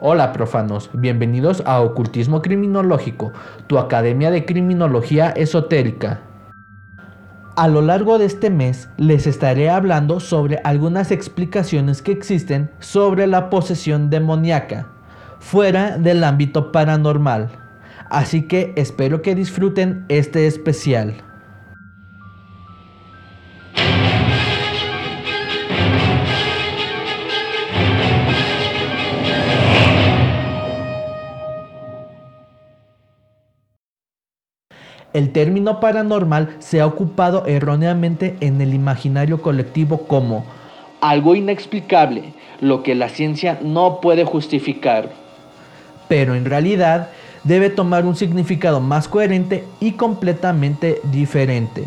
Hola profanos, bienvenidos a Ocultismo Criminológico, tu academia de criminología esotérica. A lo largo de este mes les estaré hablando sobre algunas explicaciones que existen sobre la posesión demoníaca, fuera del ámbito paranormal. Así que espero que disfruten este especial. El término paranormal se ha ocupado erróneamente en el imaginario colectivo como algo inexplicable, lo que la ciencia no puede justificar. Pero en realidad debe tomar un significado más coherente y completamente diferente.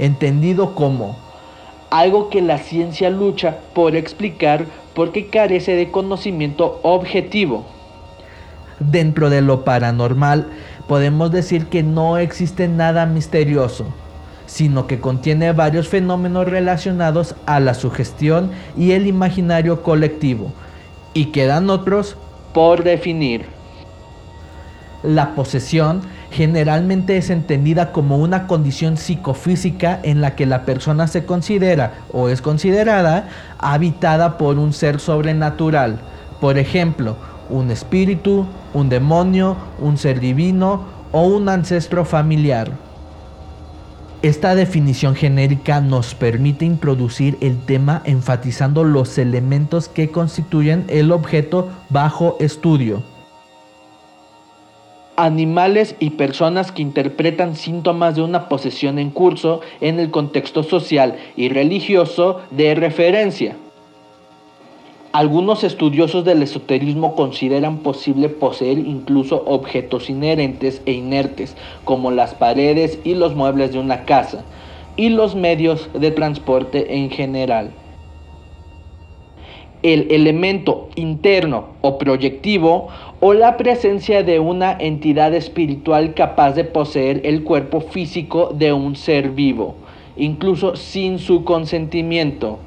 Entendido como algo que la ciencia lucha por explicar porque carece de conocimiento objetivo. Dentro de lo paranormal, podemos decir que no existe nada misterioso, sino que contiene varios fenómenos relacionados a la sugestión y el imaginario colectivo, y quedan otros por definir. La posesión generalmente es entendida como una condición psicofísica en la que la persona se considera o es considerada habitada por un ser sobrenatural. Por ejemplo, un espíritu, un demonio, un ser divino o un ancestro familiar. Esta definición genérica nos permite introducir el tema enfatizando los elementos que constituyen el objeto bajo estudio. Animales y personas que interpretan síntomas de una posesión en curso en el contexto social y religioso de referencia. Algunos estudiosos del esoterismo consideran posible poseer incluso objetos inherentes e inertes, como las paredes y los muebles de una casa, y los medios de transporte en general. El elemento interno o proyectivo o la presencia de una entidad espiritual capaz de poseer el cuerpo físico de un ser vivo, incluso sin su consentimiento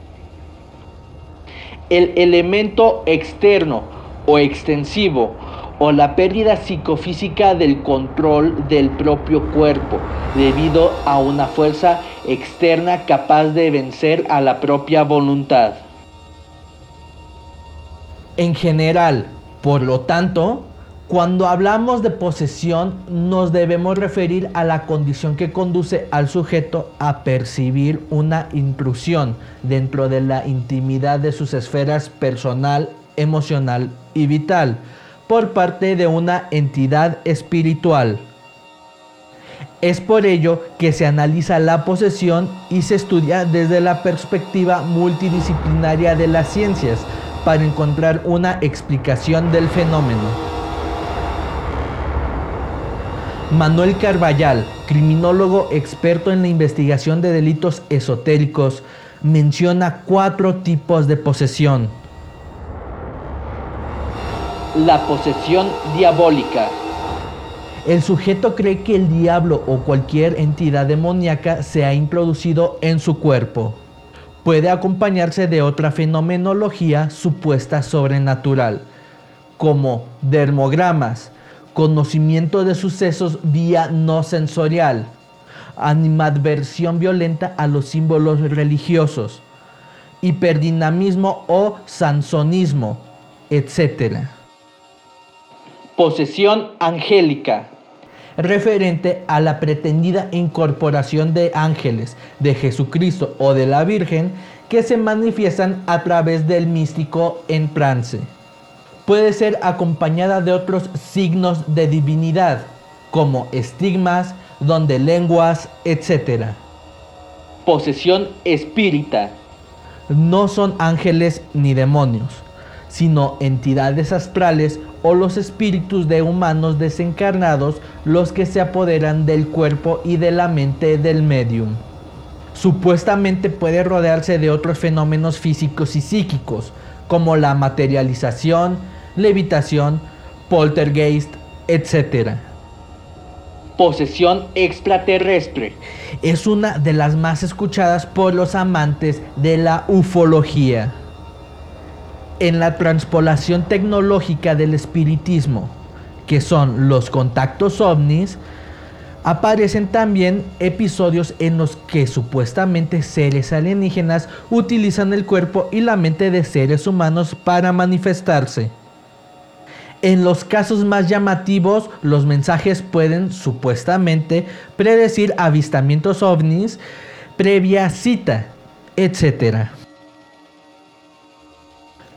el elemento externo o extensivo o la pérdida psicofísica del control del propio cuerpo debido a una fuerza externa capaz de vencer a la propia voluntad. En general, por lo tanto, cuando hablamos de posesión nos debemos referir a la condición que conduce al sujeto a percibir una intrusión dentro de la intimidad de sus esferas personal, emocional y vital por parte de una entidad espiritual. Es por ello que se analiza la posesión y se estudia desde la perspectiva multidisciplinaria de las ciencias para encontrar una explicación del fenómeno. Manuel Carballal, criminólogo experto en la investigación de delitos esotéricos, menciona cuatro tipos de posesión. La posesión diabólica. El sujeto cree que el diablo o cualquier entidad demoníaca se ha introducido en su cuerpo. Puede acompañarse de otra fenomenología supuesta sobrenatural, como dermogramas, conocimiento de sucesos vía no sensorial, animadversión violenta a los símbolos religiosos, hiperdinamismo o sansonismo, etc. Posesión angélica. Referente a la pretendida incorporación de ángeles, de Jesucristo o de la Virgen que se manifiestan a través del místico en trance puede ser acompañada de otros signos de divinidad, como estigmas, don de lenguas, etc. Posesión espírita. No son ángeles ni demonios, sino entidades astrales o los espíritus de humanos desencarnados los que se apoderan del cuerpo y de la mente del medium. Supuestamente puede rodearse de otros fenómenos físicos y psíquicos, como la materialización, levitación, poltergeist, etc. Posesión extraterrestre. Es una de las más escuchadas por los amantes de la ufología. En la transpolación tecnológica del espiritismo, que son los contactos ovnis, aparecen también episodios en los que supuestamente seres alienígenas utilizan el cuerpo y la mente de seres humanos para manifestarse. En los casos más llamativos, los mensajes pueden supuestamente predecir avistamientos ovnis previa cita, etc.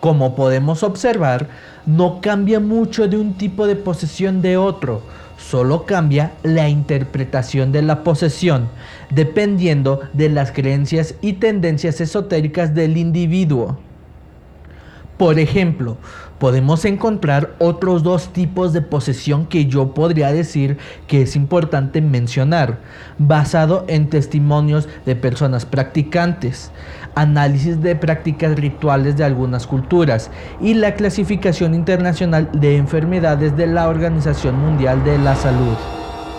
Como podemos observar, no cambia mucho de un tipo de posesión de otro, solo cambia la interpretación de la posesión, dependiendo de las creencias y tendencias esotéricas del individuo. Por ejemplo, podemos encontrar otros dos tipos de posesión que yo podría decir que es importante mencionar, basado en testimonios de personas practicantes, análisis de prácticas rituales de algunas culturas y la clasificación internacional de enfermedades de la Organización Mundial de la Salud.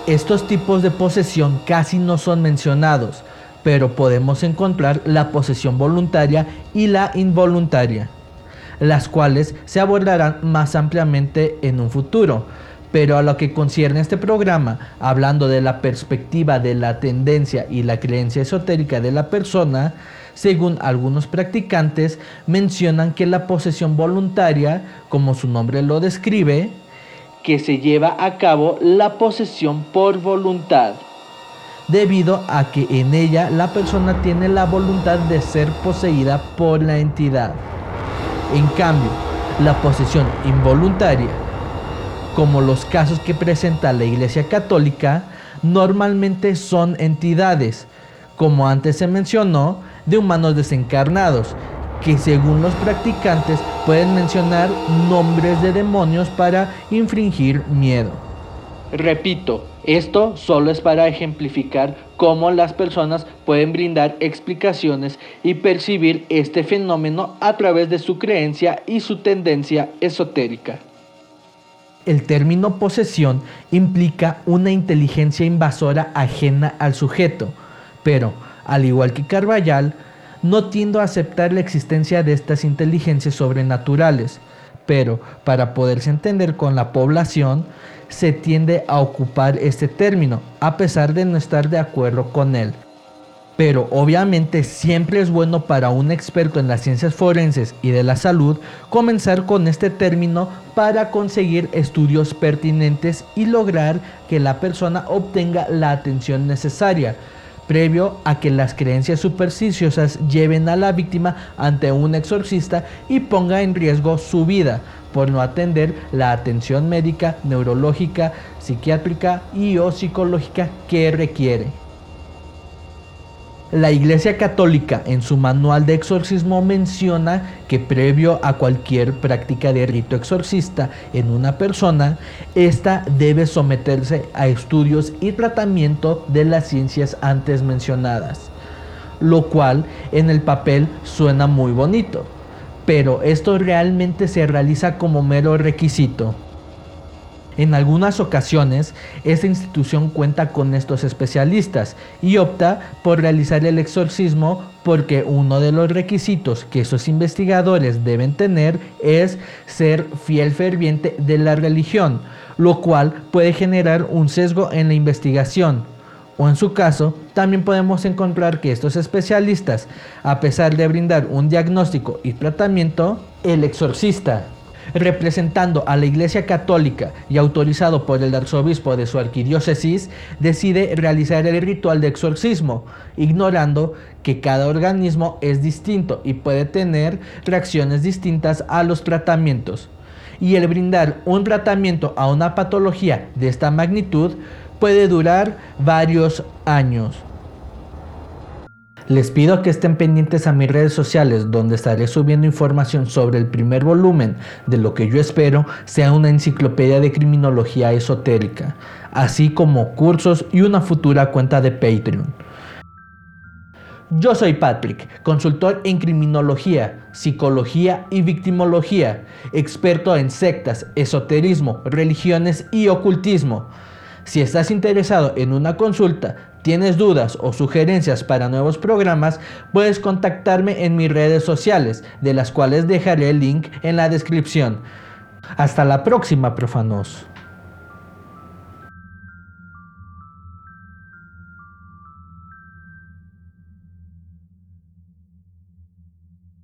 Estos tipos de posesión casi no son mencionados, pero podemos encontrar la posesión voluntaria y la involuntaria las cuales se abordarán más ampliamente en un futuro. Pero a lo que concierne este programa, hablando de la perspectiva de la tendencia y la creencia esotérica de la persona, según algunos practicantes, mencionan que la posesión voluntaria, como su nombre lo describe, que se lleva a cabo la posesión por voluntad, debido a que en ella la persona tiene la voluntad de ser poseída por la entidad. En cambio, la posesión involuntaria, como los casos que presenta la Iglesia Católica, normalmente son entidades, como antes se mencionó, de humanos desencarnados, que según los practicantes pueden mencionar nombres de demonios para infringir miedo. Repito, esto solo es para ejemplificar cómo las personas pueden brindar explicaciones y percibir este fenómeno a través de su creencia y su tendencia esotérica. El término posesión implica una inteligencia invasora ajena al sujeto, pero, al igual que Carvallal, no tiendo a aceptar la existencia de estas inteligencias sobrenaturales, pero para poderse entender con la población, se tiende a ocupar este término, a pesar de no estar de acuerdo con él. Pero obviamente siempre es bueno para un experto en las ciencias forenses y de la salud comenzar con este término para conseguir estudios pertinentes y lograr que la persona obtenga la atención necesaria, previo a que las creencias supersticiosas lleven a la víctima ante un exorcista y ponga en riesgo su vida por no atender la atención médica, neurológica, psiquiátrica y o psicológica que requiere. La Iglesia Católica en su manual de exorcismo menciona que previo a cualquier práctica de rito exorcista en una persona, ésta debe someterse a estudios y tratamiento de las ciencias antes mencionadas, lo cual en el papel suena muy bonito, pero esto realmente se realiza como mero requisito. En algunas ocasiones, esta institución cuenta con estos especialistas y opta por realizar el exorcismo porque uno de los requisitos que esos investigadores deben tener es ser fiel ferviente de la religión, lo cual puede generar un sesgo en la investigación. O en su caso, también podemos encontrar que estos especialistas, a pesar de brindar un diagnóstico y tratamiento, el exorcista representando a la Iglesia Católica y autorizado por el arzobispo de su arquidiócesis, decide realizar el ritual de exorcismo, ignorando que cada organismo es distinto y puede tener reacciones distintas a los tratamientos. Y el brindar un tratamiento a una patología de esta magnitud puede durar varios años. Les pido que estén pendientes a mis redes sociales donde estaré subiendo información sobre el primer volumen de lo que yo espero sea una enciclopedia de criminología esotérica, así como cursos y una futura cuenta de Patreon. Yo soy Patrick, consultor en criminología, psicología y victimología, experto en sectas, esoterismo, religiones y ocultismo. Si estás interesado en una consulta, tienes dudas o sugerencias para nuevos programas, puedes contactarme en mis redes sociales, de las cuales dejaré el link en la descripción. Hasta la próxima, profanos.